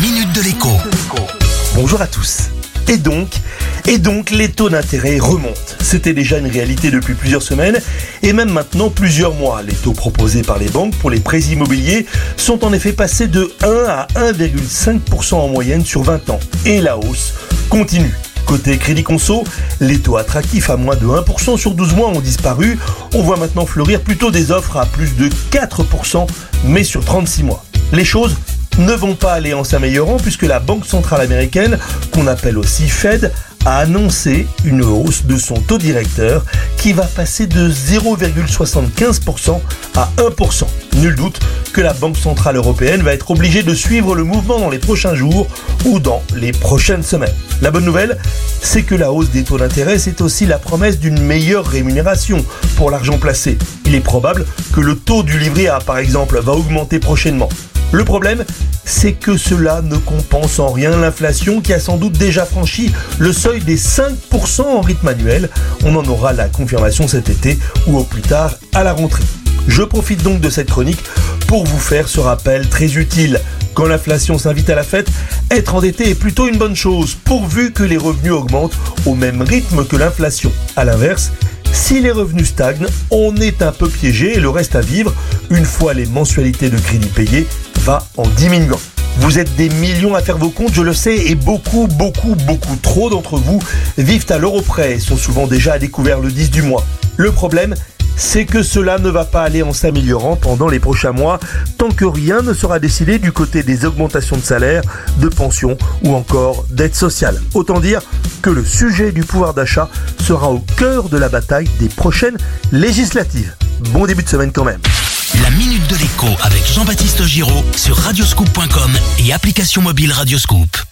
minute de l'écho. Bonjour à tous. Et donc, et donc les taux d'intérêt remontent. C'était déjà une réalité depuis plusieurs semaines et même maintenant plusieurs mois. Les taux proposés par les banques pour les prêts immobiliers sont en effet passés de 1 à 1,5% en moyenne sur 20 ans. Et la hausse continue. Côté Crédit Conso, les taux attractifs à moins de 1% sur 12 mois ont disparu. On voit maintenant fleurir plutôt des offres à plus de 4%, mais sur 36 mois. Les choses ne vont pas aller en s'améliorant puisque la Banque centrale américaine, qu'on appelle aussi Fed, a annoncé une hausse de son taux directeur qui va passer de 0,75% à 1%. Nul doute que la Banque Centrale Européenne va être obligée de suivre le mouvement dans les prochains jours ou dans les prochaines semaines. La bonne nouvelle, c'est que la hausse des taux d'intérêt, c'est aussi la promesse d'une meilleure rémunération pour l'argent placé. Il est probable que le taux du livret A, par exemple, va augmenter prochainement. Le problème, c'est que cela ne compense en rien l'inflation qui a sans doute déjà franchi le seuil des 5% en rythme annuel. On en aura la confirmation cet été ou au plus tard à la rentrée. Je profite donc de cette chronique pour vous faire ce rappel très utile. Quand l'inflation s'invite à la fête, être endetté est plutôt une bonne chose, pourvu que les revenus augmentent au même rythme que l'inflation. A l'inverse, si les revenus stagnent, on est un peu piégé et le reste à vivre, une fois les mensualités de crédit payées, va en diminuant. Vous êtes des millions à faire vos comptes, je le sais, et beaucoup, beaucoup, beaucoup trop d'entre vous vivent à l'euro près et sont souvent déjà à découvert le 10 du mois. Le problème, c'est que cela ne va pas aller en s'améliorant pendant les prochains mois tant que rien ne sera décidé du côté des augmentations de salaire, de pensions ou encore d'aide sociale. Autant dire que le sujet du pouvoir d'achat sera au cœur de la bataille des prochaines législatives. Bon début de semaine quand même. La minute de l'écho avec Jean-Baptiste Giraud sur radioscoop.com et application mobile Radioscoop.